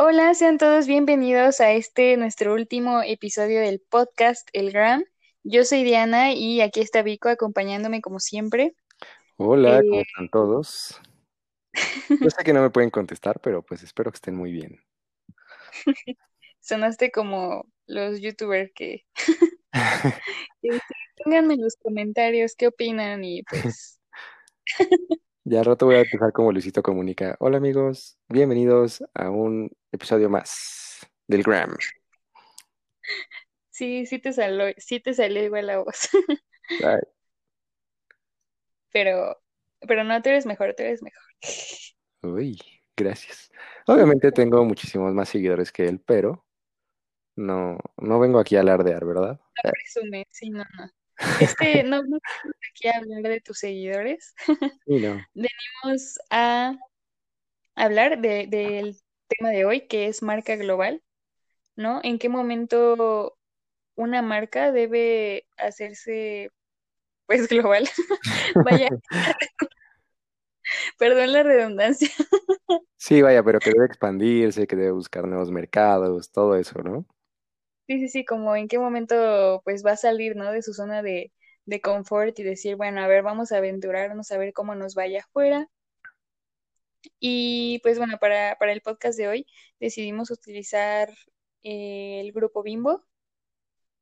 Hola, sean todos bienvenidos a este nuestro último episodio del podcast El Gram. Yo soy Diana y aquí está Vico acompañándome como siempre. Hola, ¿cómo Eh, están todos? Yo sé que no me pueden contestar, pero pues espero que estén muy bien. sonaste como los youtubers que, pónganme en los comentarios qué opinan y pues Ya al rato voy a empezar como Luisito Comunica. Hola amigos, bienvenidos a un episodio más del Gram. sí, sí te salió, sí te salió igual la voz, pero, pero no, tú eres mejor, tú eres mejor. uy, gracias. Obviamente tengo muchísimos más seguidores que él, pero no, no vengo aquí a alardear, ¿verdad? Eh, Presume, sí, no, no. Este, no, no venimos aquí a hablar de tus seguidores, sí, no. venimos a hablar de- del tema de hoy, que es marca global, ¿no? ¿En qué momento una marca debe hacerse, pues, global? Vaya, perdón la redundancia. Sí, vaya, pero que debe expandirse, que debe buscar nuevos mercados, todo eso, ¿no? Sí, sí, sí, como en qué momento, pues, va a salir, ¿no? De su zona de, de confort y decir, bueno, a ver, vamos a aventurarnos, a ver cómo nos vaya afuera. Y, pues, bueno, para, para el podcast de hoy decidimos utilizar eh, el grupo Bimbo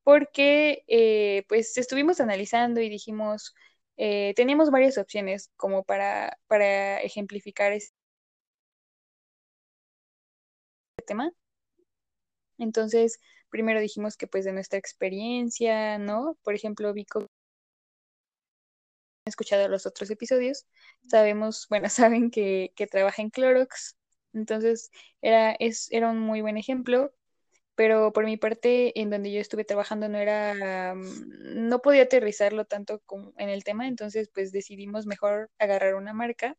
porque eh, pues estuvimos analizando y dijimos, eh, teníamos varias opciones como para, para ejemplificar este tema. Entonces, primero dijimos que pues de nuestra experiencia, ¿no? Por ejemplo, Vico, escuchado los otros episodios, sabemos, bueno, saben que, que trabaja en Clorox, entonces era, es, era un muy buen ejemplo. pero por mi parte, en donde yo estuve trabajando no era, mm, no podía aterrizarlo tanto como en el tema, entonces pues decidimos mejor agarrar una marca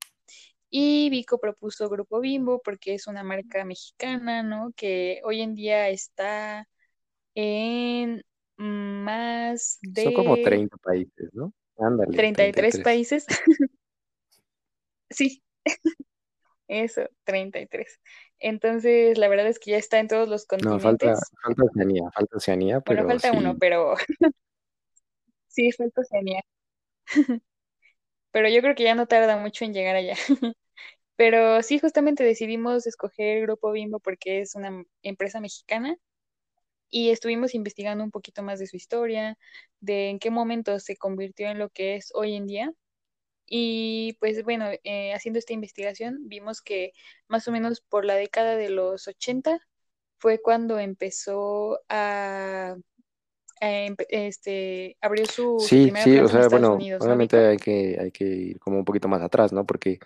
y Vico propuso Grupo Bimbo porque es una marca mexicana, ¿no? Que hoy en día está en más Son como de 30 países, ¿no? Ándale, 33 33. países. Sí, eso, 33. Entonces, la verdad es que ya está en todos los No, falta, continentes. falta Oceanía, falta Oceanía, Bueno, pero falta uno, pero sí, falta Oceanía. pero yo creo que ya no tarda mucho en llegar allá. Pero sí, justamente decidimos escoger Grupo Bimbo porque es una empresa mexicana y estuvimos investigando un poquito más de su historia, de en qué momento se convirtió en lo que es hoy en día. Y pues bueno, eh, haciendo esta investigación vimos que más o menos por la década de los 80 fue cuando empezó a, a este, abrió su, sí, sí, o sea, bueno, Unidos, ¿no, obviamente hay que, hay que ir como un poquito más atrás, ¿no? Porque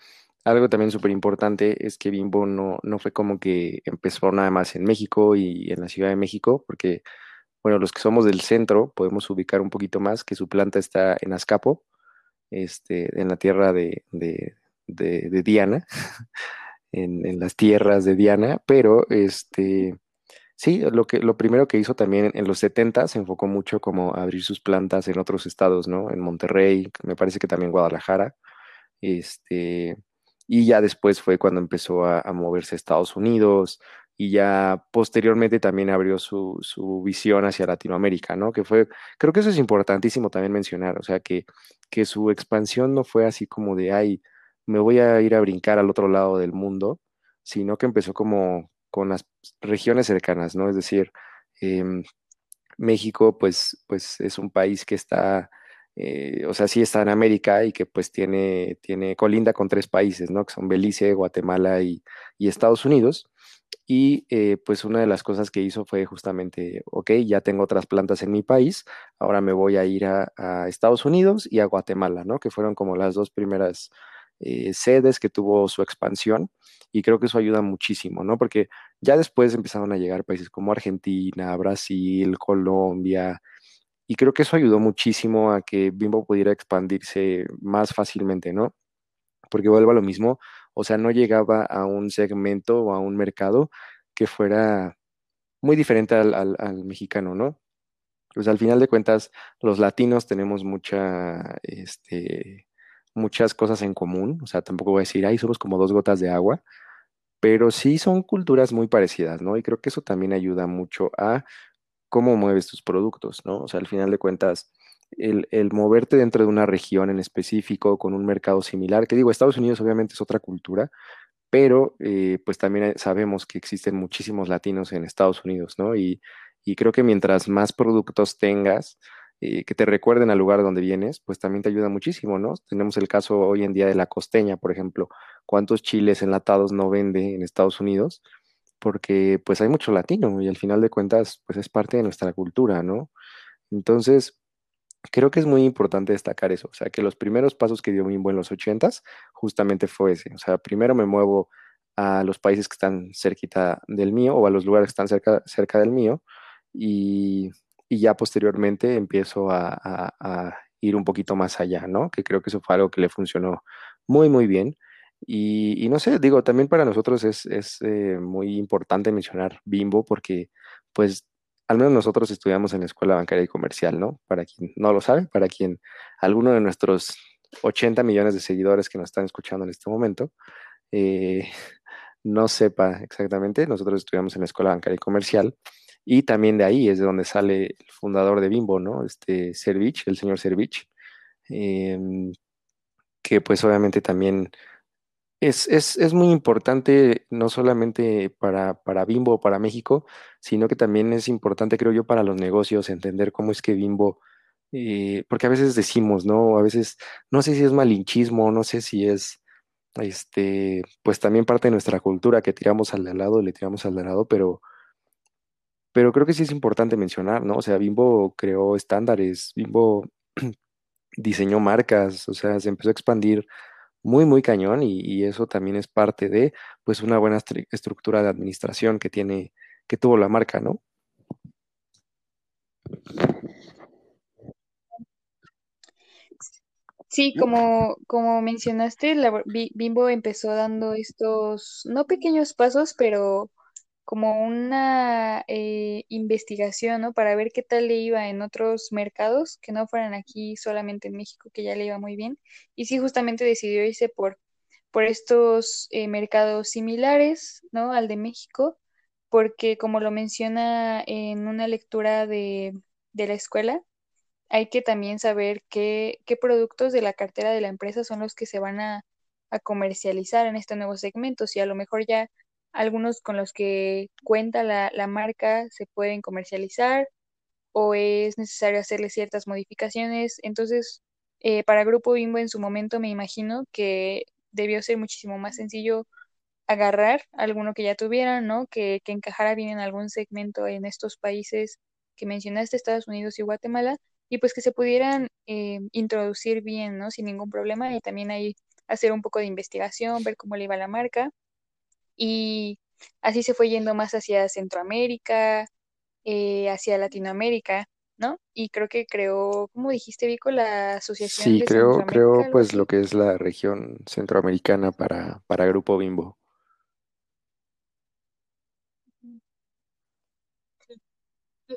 algo también súper importante es que Bimbo no, no fue como que empezó nada más en México y en la Ciudad de México, porque, bueno, los que somos del centro podemos ubicar un poquito más que su planta está en Azcapo, este, en la tierra de, de, Diana, en, las tierras de Diana, pero este... Sí, lo que, lo primero que hizo también en los 70 se enfocó mucho como abrir sus plantas en otros estados, ¿no? En Monterrey, me parece que también Guadalajara, este, y ya después fue cuando empezó a, moverse a Estados Unidos y ya posteriormente también abrió su, su visión hacia Latinoamérica, ¿no? Que fue, creo que eso es importantísimo también mencionar, o sea, que, que su expansión no fue así como de, ay, me voy a ir a brincar al otro lado del mundo, sino que empezó como con las regiones cercanas, ¿no? Es decir, em, México, pues, pues es un país que está, eh, o sea, sí está en América y que pues tiene, tiene colinda con tres países, ¿no? Que son Belice, Guatemala y, Estados Unidos. Y eh, pues una de las cosas que hizo fue justamente, ok, ya tengo otras plantas en mi país, ahora me voy a ir a, a Estados Unidos y a Guatemala, ¿no? Que fueron como las dos primeras eh, sedes que tuvo su expansión y creo que eso ayuda muchísimo, ¿no? Porque ya después empezaron a llegar países como Argentina, Brasil, Colombia, y creo que eso ayudó muchísimo a que Bimbo pudiera expandirse más fácilmente, ¿no? Porque vuelvo a lo mismo, o sea, no llegaba a un segmento o a un mercado que fuera muy diferente al, mexicano, ¿no? Pues al final de cuentas, los latinos tenemos mucha, este, muchas cosas en común, o sea, tampoco voy a decir, ay, somos como dos gotas de agua, pero sí son culturas muy parecidas, ¿no? Y creo que eso también ayuda mucho a cómo mueves tus productos, ¿no? O sea, al final de cuentas, el, el moverte dentro de una región en específico, con un mercado similar, que digo, Estados Unidos obviamente es otra cultura, pero eh, pues también eh, sabemos que existen muchísimos latinos en Estados Unidos, ¿no? Y, y creo que mientras más productos tengas, eh, que te recuerden al lugar donde vienes, pues también te ayuda muchísimo, ¿no? Tenemos el caso hoy en día de la costeña, por ejemplo, ¿cuántos chiles enlatados no vende en Estados Unidos? Porque pues hay mucho latino y al final de cuentas pues es parte de nuestra cultura, ¿no? Entonces, creo que es muy importante destacar eso, o sea, que los primeros pasos que dio Bimbo en los ochentas justamente fue ese, o sea, primero me muevo a los países que están cerquita del mío o a los lugares que están cerca, cerca del mío y, y ya posteriormente empiezo a, a- a ir un poquito más allá, ¿no? Que creo que eso fue algo que le funcionó muy, muy bien. Y, y no sé, digo, también para nosotros es, es eh, muy importante mencionar Bimbo porque, pues, al menos nosotros estudiamos en la Escuela Bancaria y Comercial, ¿no? Para quien no lo sabe, para quien alguno de nuestros 80 millones de seguidores que nos están escuchando en este momento eh, no sepa exactamente, nosotros estudiamos en la Escuela Bancaria y Comercial y también de ahí es de donde sale el fundador de Bimbo, ¿no? Este Servich, el señor Servich, em, que pues obviamente también es, es, es muy importante no solamente para, para Bimbo o para México, sino que también es importante, creo yo, para los negocios entender cómo es que Bimbo, eh, porque a veces decimos, ¿no? A veces, no sé si es malinchismo, no sé si es, este, pues también parte de nuestra cultura que tiramos al de lado, le tiramos al de lado, pero, pero creo que sí es importante mencionar, ¿no? O sea, Bimbo creó estándares, Bimbo diseñó marcas, o sea, se empezó a expandir muy, muy cañón y, eso también es parte de, pues, una buena estru- estructura de administración que tiene, que tuvo la marca, ¿no? Sí, como, como mencionaste, Bimbo empezó dando estos, no pequeños pasos, pero como una eh, investigación, ¿no? Para ver qué tal le iba en otros mercados, que no fueran aquí solamente en México, que ya le iba muy bien. Y sí, justamente decidió irse por, por estos eh, mercados similares, ¿no? Al de México, porque como lo menciona en una lectura de, de la escuela, hay que también saber qué, qué productos de la cartera de la empresa son los que se van a, a comercializar en este nuevo segmento. Si a lo mejor ya algunos con los que cuenta la, la marca se pueden comercializar o es necesario hacerle ciertas modificaciones. Entonces, eh, para Grupo Bimbo en su momento me imagino que debió ser muchísimo más sencillo agarrar alguno que ya tuvieran, ¿no? Que, que encajara bien en algún segmento en estos países que mencionaste, Estados Unidos y Guatemala, y pues que se pudieran eh, introducir bien, ¿no? Sin ningún problema, y también ahí hacer un poco de investigación, ver cómo le iba la marca, y así se fue yendo más hacia Centroamérica, eh, hacia Latinoamérica, ¿no? Y creo que creó, como dijiste, Vico, la Asociación Sí, de creo, creo pues lo que es la región centroamericana para, para Grupo Bimbo.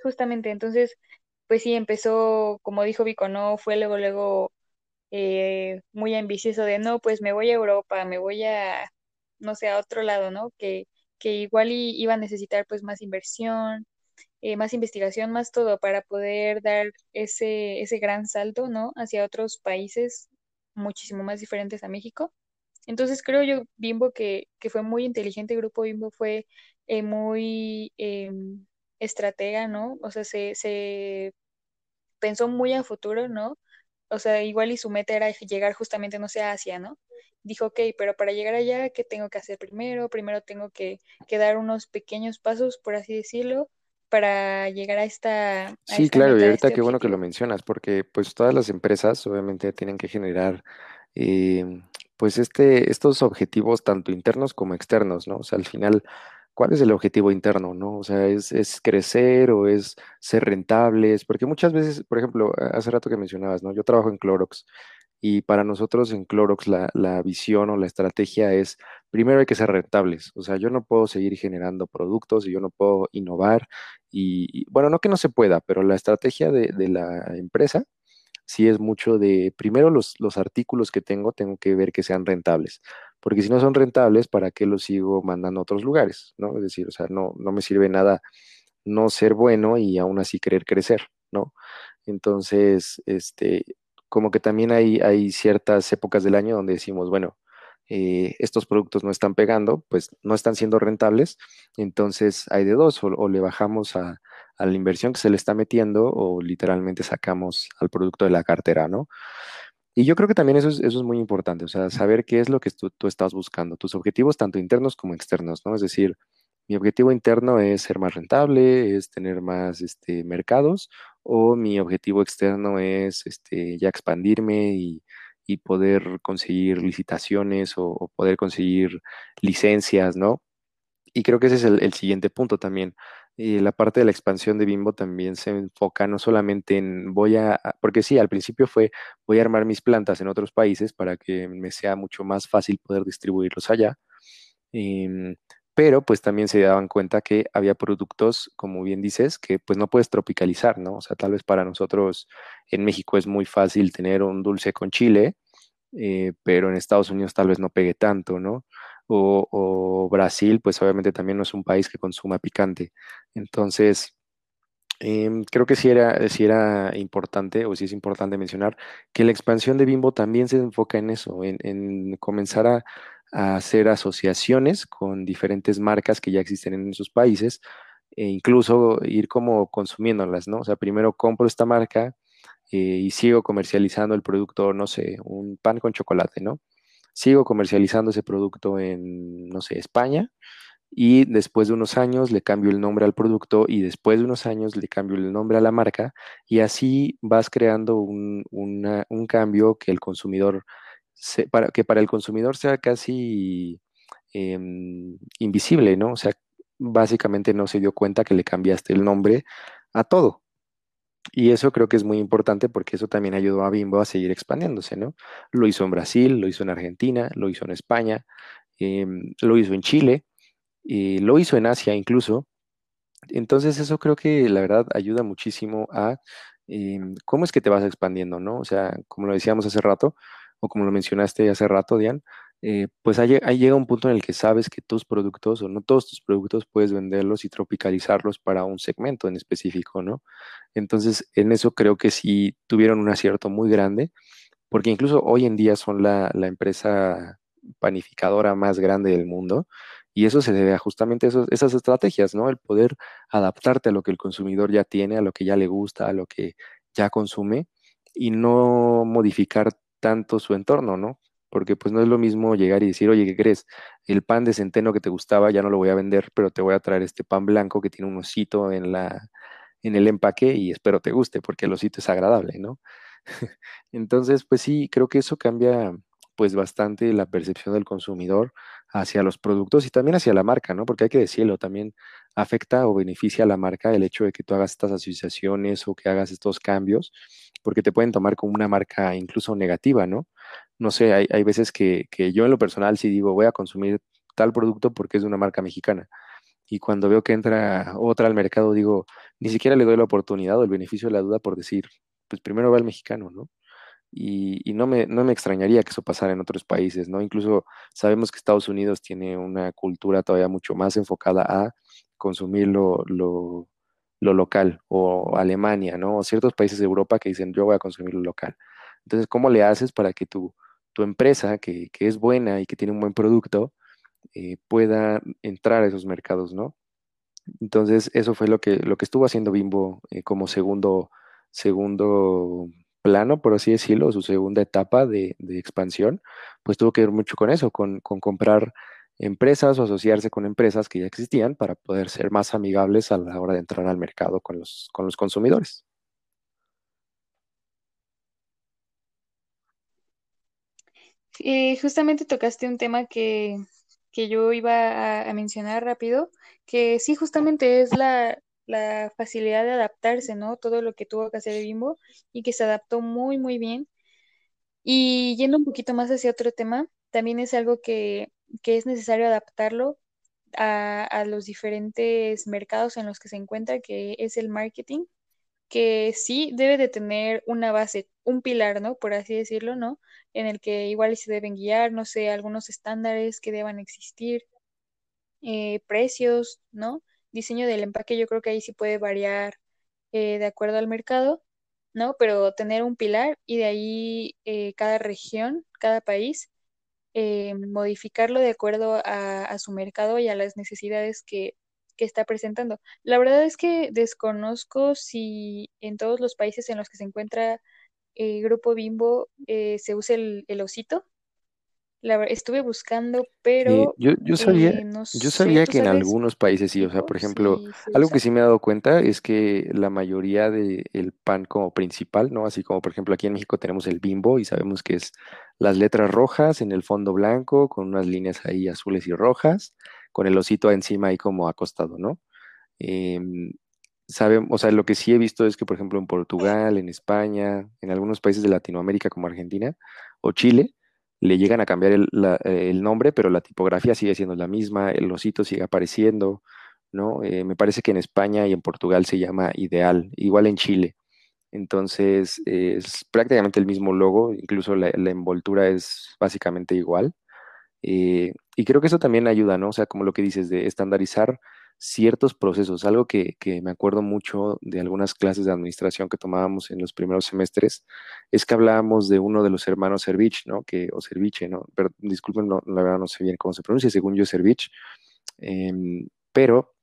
Justamente, entonces, pues sí, empezó, como dijo Vico, no fue luego, luego eh, muy ambicioso de, no, pues me voy a Europa, me voy a, no sé, a otro lado, ¿no? Que, que igual iba a necesitar pues más inversión, eh, más investigación, más todo para poder dar ese, ese gran salto, ¿no? Hacia otros países muchísimo más diferentes a México. Entonces creo yo, Bimbo, que, que fue muy inteligente, el grupo Bimbo fue eh, muy eh, estratega, ¿no? O sea, se, se pensó muy a futuro, ¿no? O sea, igual y su meta era llegar justamente, no sé, a Asia, ¿no? Dijo, ok, pero para llegar allá, ¿qué tengo que hacer primero? Primero tengo que, que dar unos pequeños pasos, por así decirlo, para llegar a esta, a Sí, esta claro, y meta, a ahorita este qué bueno que lo mencionas, porque pues todas las empresas obviamente tienen que generar eh, pues este, estos objetivos tanto internos como externos, ¿no? O sea, al final, ¿cuál es el objetivo interno, no? O sea, ¿es, es crecer o es ser rentables? Porque muchas veces, por ejemplo, hace rato que mencionabas, ¿no? Yo trabajo en Clorox y para nosotros en Clorox la, la visión o la estrategia es, primero hay que ser rentables, o sea, yo no puedo seguir generando productos y yo no puedo innovar y, y, bueno, no que no se pueda, pero la estrategia de, de la empresa sí es mucho de, primero los, los artículos que tengo, tengo que ver que sean rentables, porque si no son rentables, ¿para qué los sigo mandando a otros lugares? ¿no? Es decir, o sea, no, no me sirve nada no ser bueno y aún así querer crecer, ¿no? Entonces, este, como que también hay, hay ciertas épocas del año donde decimos, bueno, eh, estos productos no están pegando, pues no están siendo rentables, entonces hay de dos, o, le bajamos a, a, la inversión que se le está metiendo o literalmente sacamos al producto de la cartera, ¿no? Y yo creo que también eso es, eso es muy importante, o sea, saber qué es lo que tú, tú estás buscando, tus objetivos tanto internos como externos, ¿no? Es decir, mi objetivo interno es ser más rentable, es tener más este, mercados, o mi objetivo externo es este, ya expandirme y, y poder conseguir licitaciones o, poder conseguir licencias, ¿no? Y creo que ese es el, siguiente punto también. Y la parte de la expansión de Bimbo también se enfoca no solamente en voy a, porque sí, al principio fue voy a armar mis plantas en otros países para que me sea mucho más fácil poder distribuirlos allá. Em, pero pues también se daban cuenta que había productos, como bien dices, que pues no puedes tropicalizar, ¿no? O sea, tal vez para nosotros en México es muy fácil tener un dulce con chile, eh, pero en Estados Unidos tal vez no pegue tanto, ¿no? O, Brasil, pues obviamente también no es un país que consuma picante. Entonces, em, creo que sí era, sí era importante, o sí es importante mencionar, que la expansión de Bimbo también se enfoca en eso, en comenzar a a hacer asociaciones con diferentes marcas que ya existen en esos países e incluso ir como consumiéndolas, ¿no? O sea, primero compro esta marca eh, y sigo comercializando el producto, no sé, un pan con chocolate, ¿no? Sigo comercializando ese producto en, no sé, España y después de unos años le cambio el nombre al producto y después de unos años le cambio el nombre a la marca y así vas creando un, un cambio que el consumidor para, que para el consumidor sea casi em, invisible, ¿no? O sea, básicamente no se dio cuenta que le cambiaste el nombre a todo. Y eso creo que es muy importante porque eso también ayudó a Bimbo a seguir expandiéndose, ¿no? Lo hizo en Brasil, lo hizo en Argentina, lo hizo en España, em, lo hizo en Chile, y lo hizo en Asia incluso. Entonces eso creo que la verdad ayuda muchísimo a em, cómo es que te vas expandiendo, ¿no? O sea, como lo decíamos hace rato, o como lo mencionaste hace rato, Diane, eh, pues ahí, llega un punto en el que sabes que tus productos o no todos tus productos puedes venderlos y tropicalizarlos para un segmento en específico, ¿no? Entonces, en eso creo que sí tuvieron un acierto muy grande, porque incluso hoy en día son la, empresa panificadora más grande del mundo. Y eso se debe a justamente esas estrategias, ¿no? El poder adaptarte a lo que el consumidor ya tiene, a lo que ya le gusta, a lo que ya consume y no modificar tanto su entorno, ¿no? Porque pues no es lo mismo llegar y decir, oye, ¿qué crees? El pan de centeno que te gustaba ya no lo voy a vender, pero te voy a traer este pan blanco que tiene un osito en la, en el empaque y espero te guste, porque el osito es agradable, ¿no? Entonces, pues sí, creo que eso cambia pues bastante la percepción del consumidor hacia los productos y también hacia la marca, ¿no? Porque hay que decirlo, también afecta o beneficia a la marca el hecho de que tú hagas estas asociaciones o que hagas estos cambios porque te pueden tomar como una marca incluso negativa, ¿no? No sé, hay, hay veces que, que, yo en lo personal sí digo, voy a consumir tal producto porque es de una marca mexicana. Y cuando veo que entra otra al mercado, digo, ni siquiera le doy la oportunidad o el beneficio de la duda por decir, pues primero va el mexicano, ¿no? Y, y, no, me, no me extrañaría que eso pasara en otros países, ¿no? Incluso sabemos que Estados Unidos tiene una cultura todavía mucho más enfocada a consumir lo, lo, lo local, o Alemania, ¿no? O ciertos países de Europa que dicen, yo voy a consumir lo local. Entonces, ¿cómo le haces para que tu, tu empresa, que, que, es buena y que tiene un buen producto, eh, pueda entrar a esos mercados, ¿no? Entonces, eso fue lo que, lo que estuvo haciendo Bimbo eh, como segundo, segundo plano, por así decirlo, su segunda etapa de, de, expansión, pues tuvo que ver mucho con eso, con, con comprar empresas o asociarse con empresas que ya existían para poder ser más amigables a la hora de entrar al mercado con los, con los consumidores. Eh, justamente tocaste un tema que, que yo iba a, mencionar rápido, que sí, justamente es la, la, facilidad de adaptarse, ¿no? Todo lo que tuvo que hacer Bimbo y que se adaptó muy, muy bien. Y yendo un poquito más hacia otro tema, también es algo que que es necesario adaptarlo a, los diferentes mercados en los que se encuentra, que es el marketing. que sí debe de tener una base, un pilar, ¿no? Por así decirlo, ¿no? En el que igual se deben guiar, no sé, algunos estándares que deban existir, eh, precios, ¿no? Diseño del empaque, yo creo que ahí sí puede variar eh, de acuerdo al mercado, ¿no? Pero tener un pilar y de ahí eh, cada región, cada país, eh, modificarlo de acuerdo a, su mercado y a las necesidades que, que está presentando. La verdad es que desconozco si en todos los países en los que se encuentra el Grupo Bimbo eh, se usa el, el osito. La, estuve buscando, Eh, pero yo, yo sabía, eh, no yo sabía ¿tú que en algunos países sí, o sea, por ejemplo, algo que sí me he dado cuenta es que la mayoría del pan como principal, ¿no? Así como por ejemplo aquí en México tenemos el Bimbo y sabemos que es las letras rojas en el fondo blanco, con unas líneas ahí azules y rojas, con el osito encima ahí como acostado, ¿no? Sabem- o sea, lo que sí he visto es que, por ejemplo, en Portugal, en España, en algunos países de Latinoamérica como Argentina o Chile, le llegan a cambiar eh, el nombre, pero la tipografía sigue siendo la misma, el osito sigue apareciendo, ¿no? Eh, me parece que en España y en Portugal se llama Ideal, igual en Chile. Entonces, es prácticamente el mismo logo, incluso la, la envoltura es básicamente igual. Eh, y creo que eso también ayuda, ¿no? O sea, como lo que dices, de estandarizar ciertos procesos. Algo que, que me acuerdo mucho de algunas clases de administración que tomábamos en los primeros semestres, es que hablábamos de uno de los hermanos Servich, ¿no? Que, o Serviche, ¿no? Pero, disculpen, no, la verdad no sé bien cómo se pronuncia, según yo Servich. Em, pero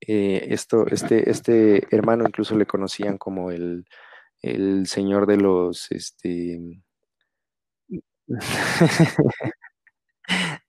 eh, esto, este, este hermano incluso le conocían como el, el señor de los, este...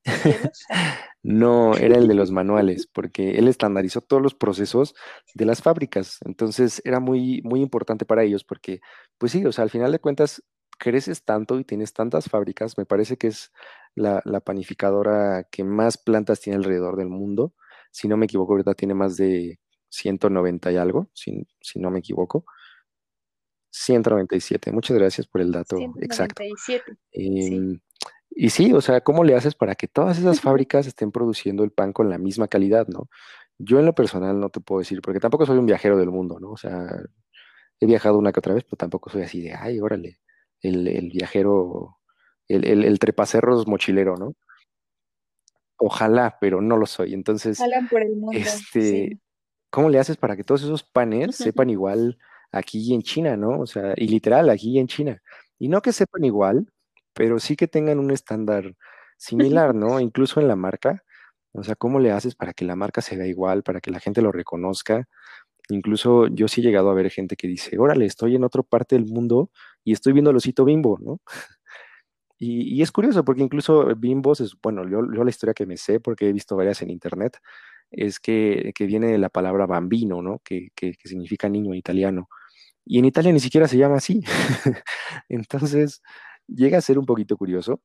No, era el de los manuales, porque él estandarizó todos los procesos de las fábricas. Entonces era muy, muy importante para ellos porque, pues sí, o sea, al final de cuentas, creces tanto y tienes tantas fábricas. Me parece que es la, la panificadora que más plantas tiene alrededor del mundo. Si no me equivoco, ahorita tiene más de 190 y algo, si, si no me equivoco. 197. Muchas gracias por el dato exacto. sí. Y sí, o sea, ¿cómo le haces para que todas esas fábricas estén produciendo el pan con la misma calidad, ¿no? Yo en lo personal no te puedo decir, porque tampoco soy un viajero del mundo, ¿no? O sea, he viajado una que otra vez, pero tampoco soy así de, ay, órale, el, el viajero, el, el, el trepacerros mochilero, ¿no? Ojalá, pero no lo soy. Entonces, Jalan por el mundo, este, sí. ¿cómo le haces para que todos esos panes sepan igual aquí en China, ¿no? O sea, y literal, aquí en China. Y no que sepan igual, pero sí que tengan un estándar similar, ¿no? Incluso en la marca. O sea, ¿cómo le haces para que la marca se vea igual, para que la gente lo reconozca? Incluso yo sí he llegado a ver gente que dice, órale, estoy en otra parte del mundo y estoy viendo el osito Bimbo, ¿no? Y, y es curioso porque incluso Bimbo, es, bueno, yo, yo la historia que me sé, porque he visto varias en internet, es que, que viene de la palabra bambino, ¿no? Que, que, que significa niño en italiano. Y en Italia ni siquiera se llama así. Entonces, llega a ser un poquito curioso,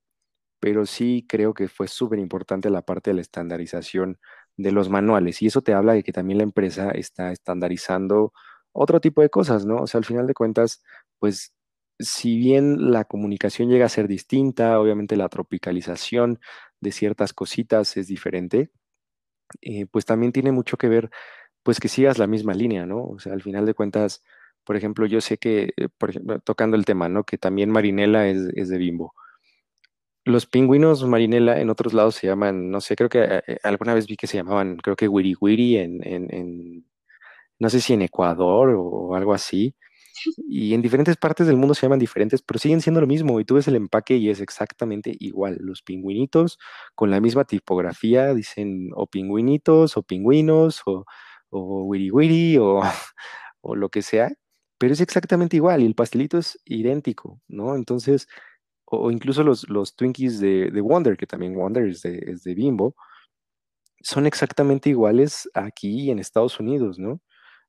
pero sí creo que fue súper importante la parte de la estandarización de los manuales. Y eso te habla de que también la empresa está estandarizando otro tipo de cosas, ¿no? O sea, al final de cuentas, pues, si bien la comunicación llega a ser distinta, obviamente la tropicalización de ciertas cositas es diferente, eh, pues también tiene mucho que ver, pues que sigas la misma línea, ¿no? O sea, al final de cuentas, por ejemplo, yo sé que, eh, por ejemplo, tocando el tema, ¿no? Que también Marinela es, es de Bimbo. Los pingüinos Marinela en otros lados se llaman, no sé, creo que eh, eh, alguna vez vi que se llamaban, creo que Wiri Wiri en, en, en- no sé si en Ecuador o, o algo así. Y en diferentes partes del mundo se llaman diferentes, pero siguen siendo lo mismo. Y tú ves el empaque y es exactamente igual. Los pingüinitos con la misma tipografía dicen o pingüinitos o pingüinos o, o wiri wiri o, o lo que sea, pero es exactamente igual y el pastelito es idéntico, ¿no? Entonces, o, incluso los, los Twinkies de, de Wonder, que también Wonder es de, es de Bimbo, son exactamente iguales aquí en Estados Unidos, ¿no?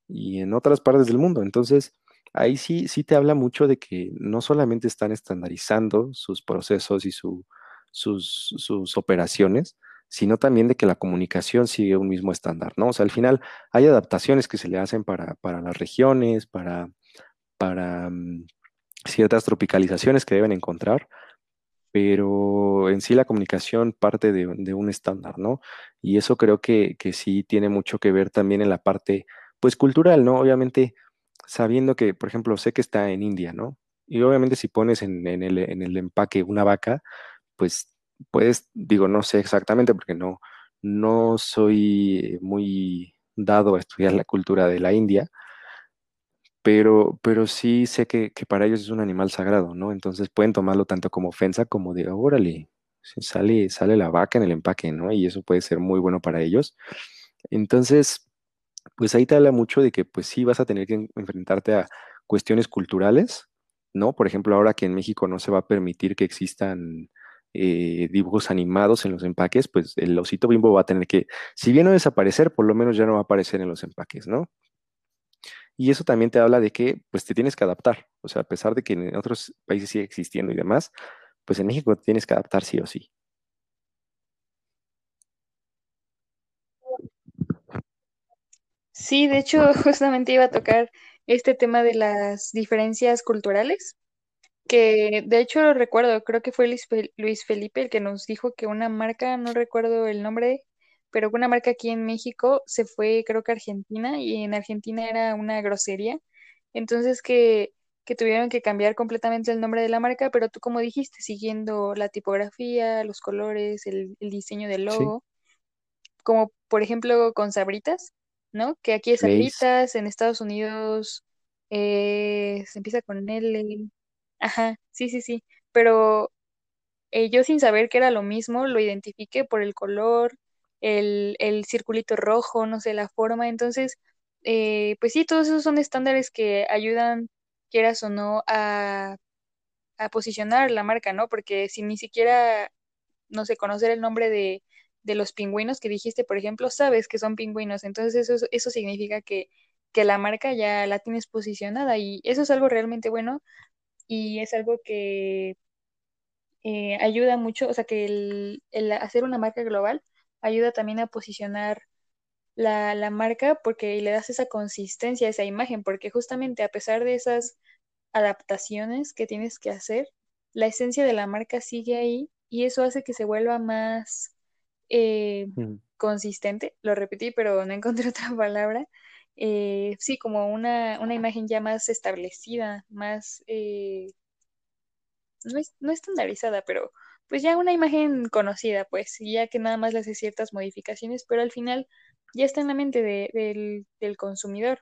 y en otras partes del mundo. Entonces, ahí sí, sí te habla mucho de que no solamente están estandarizando sus procesos y su- sus, sus operaciones, sino también de que la comunicación sigue un mismo estándar, ¿no? O sea, al final hay adaptaciones que se le hacen para, para las regiones, para, para mm, ciertas tropicalizaciones que deben encontrar, pero en sí la comunicación parte de, un estándar, ¿no? Y eso creo que, que sí tiene mucho que ver también en la parte, pues, cultural, ¿no? Obviamente sabiendo que, por ejemplo, sé que está en India, ¿no? Y obviamente si pones en, en el, en el empaque una vaca, pues puedes, digo, no sé exactamente porque no, no soy muy dado a estudiar la cultura de la India, pero, pero sí sé que, que para ellos es un animal sagrado, ¿no? Entonces pueden tomarlo tanto como ofensa como de, órale, sale, sale la vaca en el empaque, ¿no? Y eso puede ser muy bueno para ellos. Entonces, pues ahí te habla mucho de que pues sí vas a tener que en- enfrentarte a cuestiones culturales, ¿no? Por ejemplo, ahora que en México no se va a permitir que existan eh, dibujos animados en los empaques, pues el osito Bimbo va a tener que, si bien no desaparecer, por lo menos ya no va a aparecer en los empaques, ¿no? Y eso también te habla de que pues te tienes que adaptar, o sea, a pesar de que en otros países sigue existiendo y demás, pues en México tienes que adaptar sí o sí. Sí, de hecho, justamente iba a tocar este tema de las diferencias culturales, que de hecho lo recuerdo, creo que fue Luis, Fel- Luis Felipe el que nos dijo que una marca, no recuerdo el nombre, pero una marca aquí en México se fue, creo que a Argentina, y en Argentina era una grosería, entonces que, que tuvieron que cambiar completamente el nombre de la marca, pero tú como dijiste, siguiendo la tipografía, los colores, el, el diseño del Sí, logo como por ejemplo con Sabritas, ¿no? Que aquí es Sabritas, en Estados Unidos eh, se empieza con L. Ajá, sí, sí, sí. Pero eh, yo sin saber que era lo mismo, lo identifiqué por el color, el, el circulito rojo, no sé, la forma. Entonces, eh, pues sí, todos esos son estándares que ayudan, quieras o no, a, a posicionar la marca, ¿no? Porque si ni siquiera no sé, conocer el nombre de, de los pingüinos que dijiste, por ejemplo, sabes que son pingüinos. Entonces eso, eso significa que, que la marca ya la tienes posicionada y eso es algo realmente bueno y es algo que eh, ayuda mucho, o sea, que el, el hacer una marca global ayuda también a posicionar la, la marca porque le das esa consistencia a esa imagen, porque justamente a pesar de esas adaptaciones que tienes que hacer, la esencia de la marca sigue ahí y eso hace que se vuelva más eh, mm, consistente, lo repetí, pero no encontré otra palabra. Eh, sí, como una, una imagen ya más establecida, más, eh, no, es, no estandarizada, pero pues ya una imagen conocida, pues, ya que nada más le hace ciertas modificaciones, pero al final ya está en la mente de- del, del consumidor.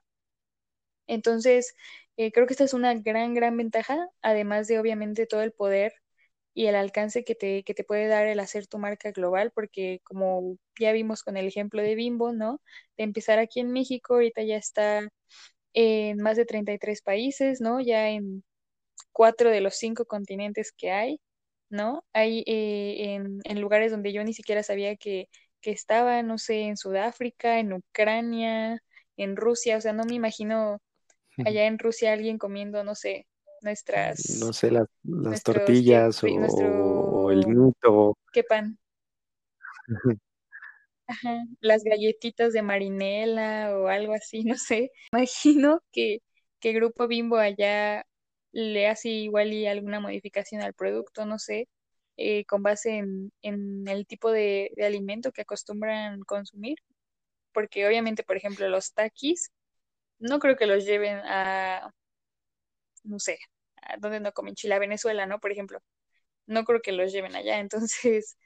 Entonces, eh, creo que esta es una gran, gran ventaja, además de obviamente todo el poder y el alcance que te, que te puede dar el hacer tu marca global, porque como ya vimos con el ejemplo de Bimbo, ¿no? De empezar aquí en México, ahorita ya está en más de 33 países, ¿no? Ya en cuatro de los cinco continentes que hay, ¿no? Hay eh, en, en lugares donde yo ni siquiera sabía que, que estaba, no sé, en Sudáfrica, en Ucrania, en Rusia, o sea, no me imagino allá en Rusia alguien comiendo, no sé, no nuestras, sé, las, tortillas o, el mito. ¿qué pan? Ajá, las galletitas de marinela o algo así, no sé. Imagino que, que Grupo Bimbo allá le hace igual y alguna modificación al producto, no sé, eh, con base en, en el tipo de, de alimento que acostumbran consumir, porque obviamente, por ejemplo, los taquis, no creo que los lleven a, no sé, donde no comen chile, a Venezuela, ¿no? Por ejemplo, no creo que los lleven allá, entonces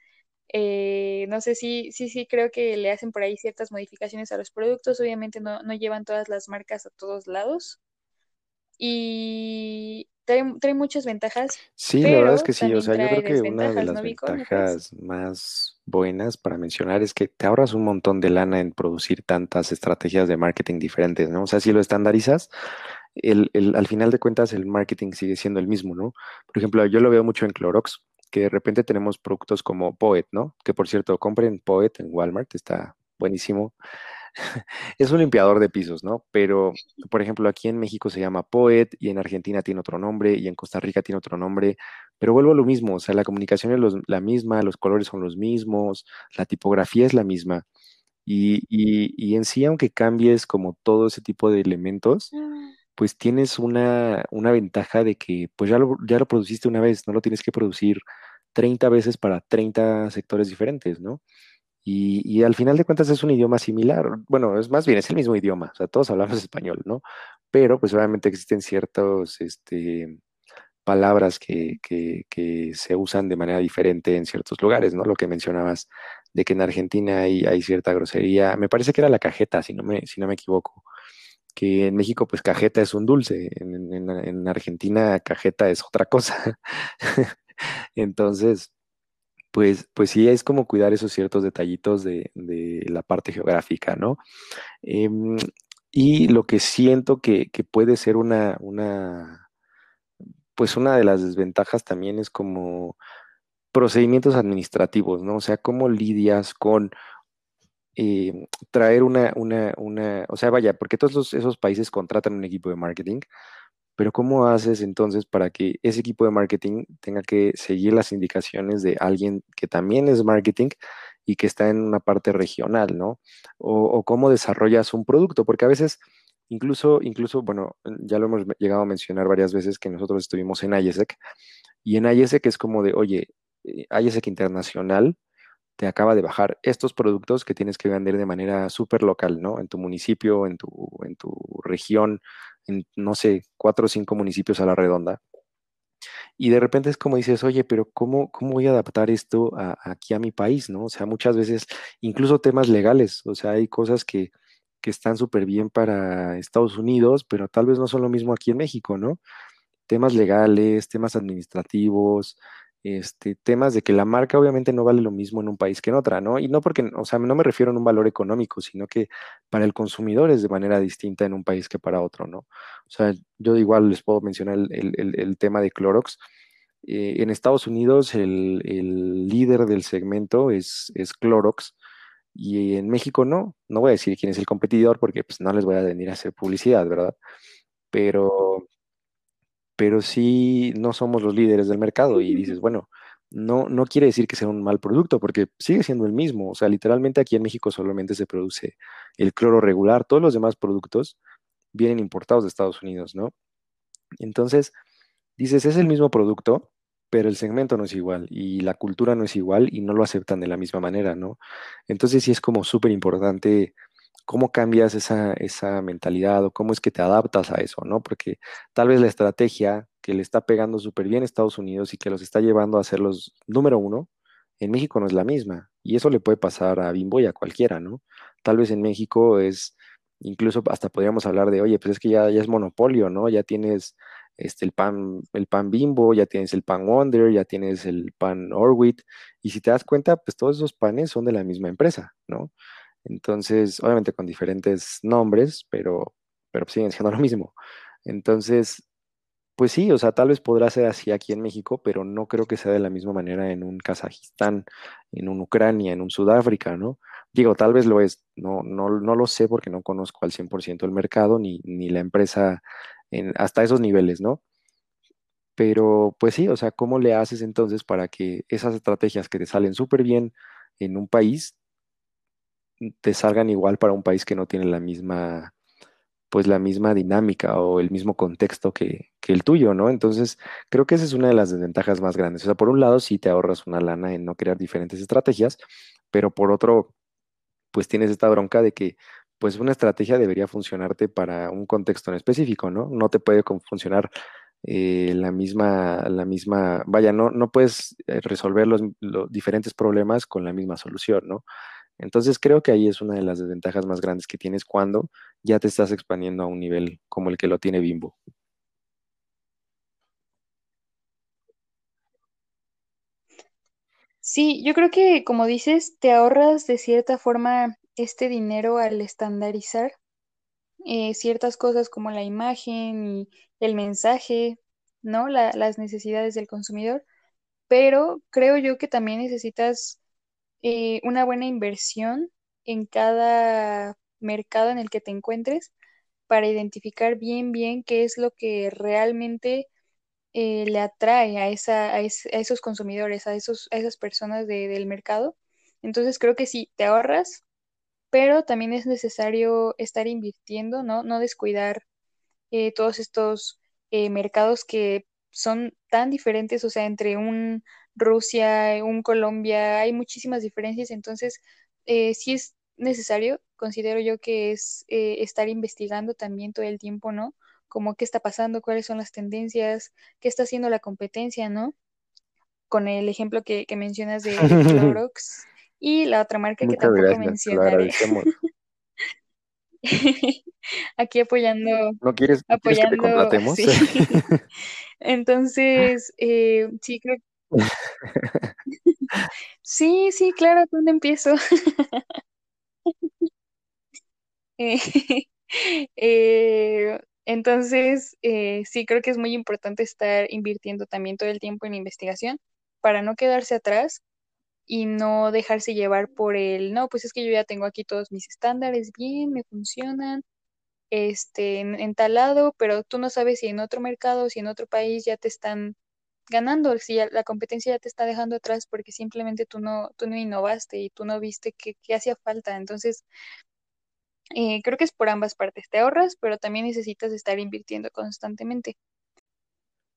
Eh, no sé si, sí, sí, creo que le hacen por ahí ciertas modificaciones a los productos. Obviamente no, no llevan todas las marcas a todos lados. Y trae, trae muchas ventajas, Sí, la verdad es que sí, o sea, yo creo que una de las ventajas más buenas para mencionar es que te ahorras un montón de lana en producir tantas estrategias de marketing diferentes, ¿no? O sea, si lo estandarizas, el, al final de cuentas el marketing sigue siendo el mismo, ¿no? Por ejemplo, yo lo veo mucho en Clorox, que de repente tenemos productos como Poet, ¿no? Que por cierto, compren Poet en Walmart, está buenísimo. Es un limpiador de pisos, ¿no? Pero, por ejemplo, aquí en México se llama Poet y en Argentina tiene otro nombre y en Costa Rica tiene otro nombre, pero vuelvo a lo mismo, o sea, la comunicación es la misma, los colores son los mismos, la tipografía es la misma y, y, y en sí, aunque cambies como todo ese tipo de elementos, Mm. Pues tienes una, una ventaja de que pues ya lo, ya lo produciste una vez, no lo tienes que producir 30 veces para 30 sectores diferentes, ¿no? Y, y al final de cuentas es un idioma similar. Bueno, es más bien, es el mismo idioma. O sea, todos hablamos español, ¿no? Pero pues obviamente existen ciertos, este, palabras que, que, que se usan de manera diferente en ciertos lugares, ¿no? Lo que mencionabas de que en Argentina hay, hay cierta grosería. Me parece que era la cajeta, si no me, si no me equivoco. Que en México, pues cajeta es un dulce. En, en- en Argentina, cajeta es otra cosa. Entonces, pues, pues sí, es como cuidar esos ciertos detallitos de, de la parte geográfica, ¿no? Em, y lo que siento que, que puede ser una, una, pues una de las desventajas también es como procedimientos administrativos, ¿no? O sea, cómo lidias con eh, traer una, una, una, o sea, vaya, porque todos los- esos países contratan un equipo de marketing, pero ¿cómo haces entonces para que ese equipo de marketing tenga que seguir las indicaciones de alguien que también es marketing y que está en una parte regional, ¿no? O, o cómo desarrollas un producto, porque a veces, incluso, incluso, bueno, ya lo hemos llegado a mencionar varias veces que nosotros estuvimos en IESEC, y en IESEC es como de, oye, eh, IESEC Internacional te acaba de bajar estos productos que tienes que vender de manera súper local, ¿no? En tu municipio, en tu, en tu región, en, no sé, cuatro o cinco municipios a la redonda. Y de repente es como dices, oye, pero ¿cómo, cómo voy a adaptar esto aquí a mi país, ¿no? O sea, muchas veces, incluso temas legales, o sea, hay cosas que, que están súper bien para Estados Unidos, pero tal vez no son lo mismo aquí en México, ¿no? temas legales, temas administrativos, este, temas de que la marca obviamente no vale lo mismo en un país que en otra, ¿no? Y no porque, o sea, no me refiero a un valor económico, sino que para el consumidor es de manera distinta en un país que para otro, ¿no? O sea, yo igual les puedo mencionar el- el- el tema de Clorox. Eh, en Estados Unidos el, el líder del segmento es, es Clorox. Y en México no, no voy a decir quién es el competidor porque pues no les voy a venir a hacer publicidad, ¿verdad? Pero, pero sí no somos los líderes del mercado y dices, bueno, no, no quiere decir que sea un mal producto, porque sigue siendo el mismo. O sea, literalmente aquí en México solamente se produce el cloro regular, todos los demás productos vienen importados de Estados Unidos, ¿no? Entonces, dices, es el mismo producto, pero el segmento no es igual y la cultura no es igual y no lo aceptan de la misma manera, ¿no? Entonces sí es como súper importante cómo cambias esa, esa mentalidad o cómo es que te adaptas a eso, ¿no? Porque tal vez la estrategia que le está pegando súper bien a Estados Unidos y que los está llevando a ser los número uno, en México no es la misma. Y eso le puede pasar a Bimbo y a cualquiera, ¿no? Tal vez en México es, incluso hasta podríamos hablar de, oye, pues es que ya, ya es monopolio, ¿no? Ya tienes este, el pan, el pan Bimbo, ya tienes el pan Wonder, ya tienes el pan Orwit. Y si te das cuenta, pues todos esos panes son de la misma empresa, ¿no? Entonces, obviamente con diferentes nombres, pero, pero siguen siendo lo mismo. Entonces, pues sí, o sea, tal vez podrá ser así aquí en México, pero no creo que sea de la misma manera en un Kazajistán, en un Ucrania, en un Sudáfrica, ¿no? Digo, tal vez lo es, no, no, no lo sé porque no conozco al 100% el mercado ni, ni la empresa hasta esos niveles, ¿no? Pero pues sí, o sea, ¿cómo le haces entonces para que esas estrategias que te salen súper bien en un país te salgan igual para un país que no tiene la misma, pues la misma dinámica o el mismo contexto que, que el tuyo, ¿no? Entonces, creo que esa es una de las desventajas más grandes. O sea, por un lado, sí te ahorras una lana en no crear diferentes estrategias, pero por otro, pues tienes esta bronca de que, pues una estrategia debería funcionarte para un contexto en específico, ¿no? No te puede funcionar eh, la misma, la misma, vaya, no, no puedes eh, resolver los diferentes problemas con la misma solución, ¿no? Entonces creo que ahí es una de las desventajas más grandes que tienes cuando ya te estás expandiendo a un nivel como el que lo tiene Bimbo. Sí, yo creo que como dices, te ahorras de cierta forma este dinero al estandarizar eh, ciertas cosas como la imagen y el mensaje, ¿no? La- las necesidades del consumidor, pero creo yo que también necesitas eh, una buena inversión en cada mercado en el que te encuentres para identificar bien, bien qué es lo que realmente eh, le atrae a, esa, a, es- a esos consumidores, a, esos, a esas personas de- del mercado. Entonces creo que sí, te ahorras, pero también es necesario estar invirtiendo, ¿no? No descuidar eh, todos estos mercados que son tan diferentes, o sea, entre un Rusia, un Colombia, hay muchísimas diferencias, entonces eh, sí es necesario, considero yo que es eh, estar investigando también todo el tiempo, ¿no? Como qué está pasando, cuáles son las tendencias, qué está haciendo la competencia, ¿no? Con el ejemplo que, que mencionas de, Clorox y la otra marca que tampoco gracias, mencionaré. Aquí apoyando, ¿No quieres, no quieres que te apoyando, contratemos? sí. Entonces, eh, sí, creo, sí, sí, claro, ¿dónde empiezo? Eh, eh, entonces, eh, sí, creo que es muy importante estar invirtiendo también todo el tiempo en investigación para no quedarse atrás y no dejarse llevar por el, no, pues es que yo ya tengo aquí todos mis estándares bien, me funcionan, este, en, tal lado, pero tú no sabes si en otro mercado, si en otro país ya te están ganando, si ya- la competencia ya te está dejando atrás porque simplemente tú no, tú no innovaste y tú no viste que, que hacía falta. Entonces, eh, creo que es por ambas partes. Te ahorras, pero también necesitas estar invirtiendo constantemente.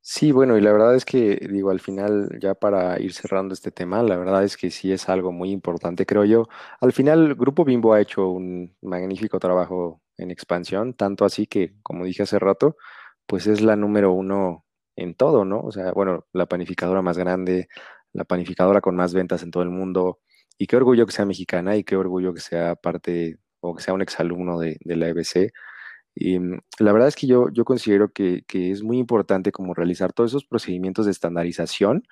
Sí, bueno, y la verdad es que, digo, al final, ya para ir cerrando este tema, la verdad es que sí es algo muy importante, creo yo. Al final, Grupo Bimbo ha hecho un magnífico trabajo en expansión, tanto así que, como dije hace rato, pues es la número uno en todo, ¿no? O sea, bueno, la panificadora más grande, la panificadora con más ventas en todo el mundo, y qué orgullo que sea mexicana y qué orgullo que sea parte o que sea un exalumno de, de la EBC. Mm, la verdad es que yo, yo considero que, que es muy importante como realizar todos esos procedimientos de estandarización,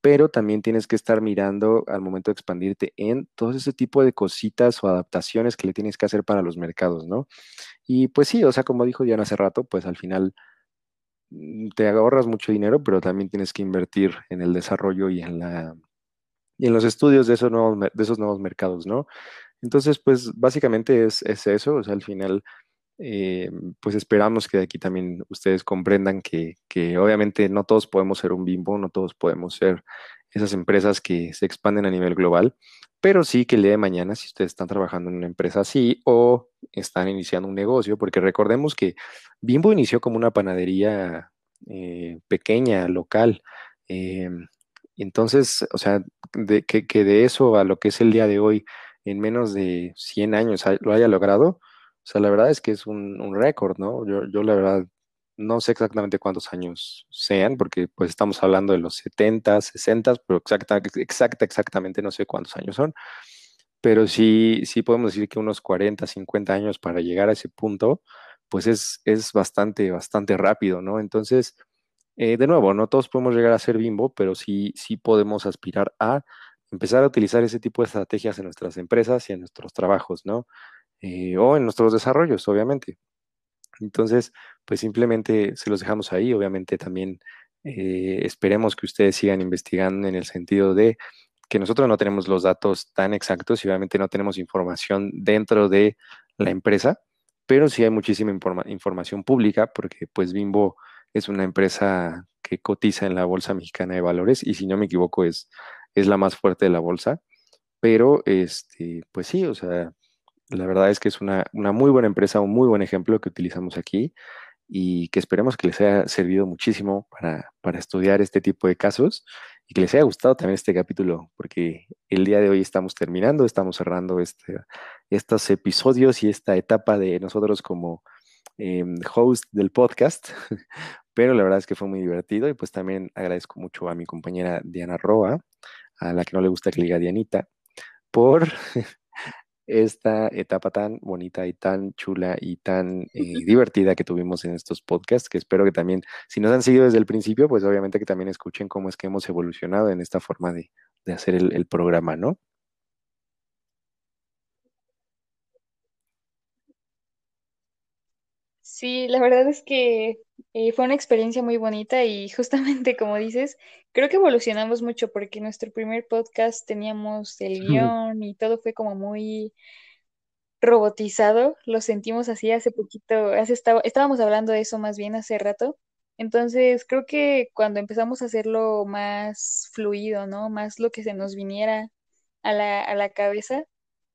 pero también tienes que estar mirando al momento de expandirte en todo ese tipo de cositas o adaptaciones que le tienes que hacer para los mercados, ¿no? Y pues sí, o sea, como dijo Diana hace rato, pues al final mm, te ahorras mucho dinero, pero también tienes que invertir en el desarrollo y en la, y en los estudios de esos nuevos, de esos nuevos mercados, ¿no? Entonces, pues básicamente es, es eso, o sea, al final eh, pues esperamos que de aquí también ustedes comprendan que, obviamente no todos podemos ser un Bimbo, no todos podemos ser esas empresas que se expanden a nivel global, pero sí que el día de mañana, si ustedes están trabajando en una empresa así o están iniciando un negocio, porque recordemos que Bimbo inició como una panadería eh, pequeña, local. eh, entonces, o sea, de, que, que de eso a lo que es el día de hoy, en menos de 100 años lo haya logrado, sea, la verdad es que es un, un récord, ¿no? Yo, yo la verdad no sé exactamente cuántos años sean, porque pues estamos hablando de los 70, 60, pero exacta, exacta, exactamente no sé cuántos años son, pero sí, sí podemos decir que unos 40, 50 años para llegar a ese punto, pues es, es bastante, bastante rápido, ¿no? Entonces, eh, de nuevo, no todos podemos llegar a ser Bimbo, pero sí, sí podemos aspirar a empezar a utilizar ese tipo de estrategias en nuestras empresas y en nuestros trabajos, ¿no? Eh, o en nuestros desarrollos, obviamente. Entonces, pues simplemente se los dejamos ahí. Obviamente también eh, esperemos que ustedes sigan investigando en el sentido de que nosotros no tenemos los datos tan exactos y obviamente no tenemos información dentro de la empresa, pero sí hay muchísima informa- información pública porque pues Bimbo es una empresa que cotiza en la Bolsa Mexicana de Valores y si no me equivoco es, es la más fuerte de la bolsa. Pero, este, pues sí, o sea, la verdad es que es una, una muy buena empresa, un muy buen ejemplo que utilizamos aquí y que esperemos que les haya servido muchísimo para, para estudiar este tipo de casos y que les haya gustado también este capítulo, porque el día de hoy estamos terminando, estamos cerrando este, estos episodios y esta etapa de nosotros como eh, host del podcast, pero la verdad es que fue muy divertido y pues también agradezco mucho a mi compañera Diana Roa, a la que no le gusta que le diga Dianita, por esta etapa tan bonita y tan chula y tan eh, divertida que tuvimos en estos podcasts, que espero que también, si nos han seguido desde el principio, pues obviamente que también escuchen cómo es que hemos evolucionado en esta forma de, de hacer el, el programa, ¿no? Sí, la verdad es que eh, fue una experiencia muy bonita y justamente como dices, creo que evolucionamos mucho porque nuestro primer podcast teníamos el guion y todo fue como muy robotizado, lo sentimos así hace poquito, hace estaba- estábamos hablando de eso más bien hace rato. Entonces, creo que cuando empezamos a hacerlo más fluido, ¿no? Más lo que se nos viniera a la, a la cabeza,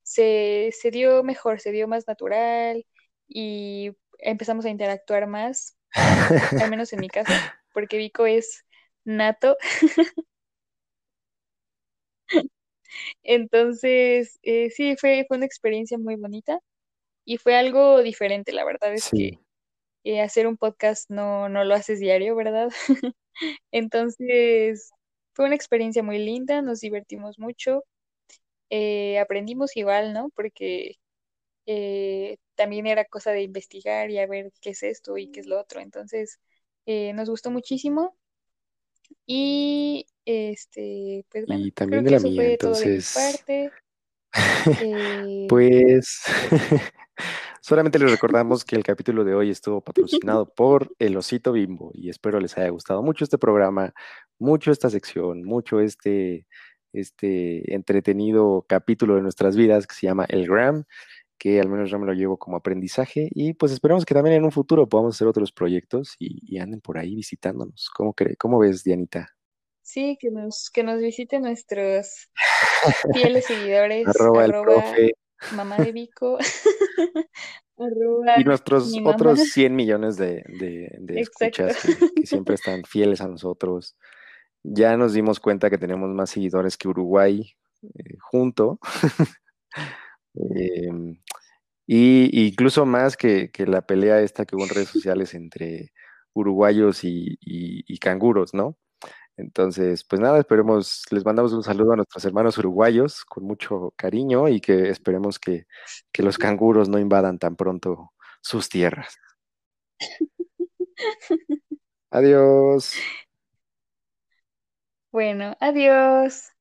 se, se dio mejor, se dio más natural y empezamos a interactuar más, al menos en mi caso, porque Vico es nato Entonces, eh, sí, fue, fue una experiencia muy bonita y fue algo diferente. La verdad es que eh, hacer un podcast no, no lo haces diario, ¿verdad? Entonces, fue una experiencia muy linda, nos divertimos mucho, eh, aprendimos igual, ¿no? Porque eh, también era cosa de investigar y a ver qué es esto y qué es lo otro. Entonces, eh, nos gustó muchísimo y este, pues bueno, y también creo de que la mía. de Entonces, parte. Eh, pues solamente les recordamos que el capítulo de hoy estuvo patrocinado por el Osito Bimbo y espero les haya gustado mucho este programa, mucho esta sección, mucho este, este entretenido capítulo de nuestras vidas que se llama El Gram, que al menos yo me lo llevo como aprendizaje y pues esperemos que también en un futuro podamos hacer otros proyectos y, y anden por ahí visitándonos. ¿Cómo, cómo ves, Dianita? sí, que nos, que nos visiten nuestros fieles seguidores, Arroba el arroba profe mamá de Vico, arroba y nuestros otros 100 millones de, de- de Exacto. escuchas que, que siempre están fieles a nosotros. Ya nos dimos cuenta que tenemos más seguidores que Uruguay eh, junto. Em, y incluso más que, que la pelea esta que hubo en redes sociales entre uruguayos y, y- y canguros, ¿no? Entonces, pues nada, esperemos, les mandamos un saludo a nuestros hermanos uruguayos con mucho cariño y que esperemos que, que los canguros no invadan tan pronto sus tierras. Adiós. Bueno, adiós.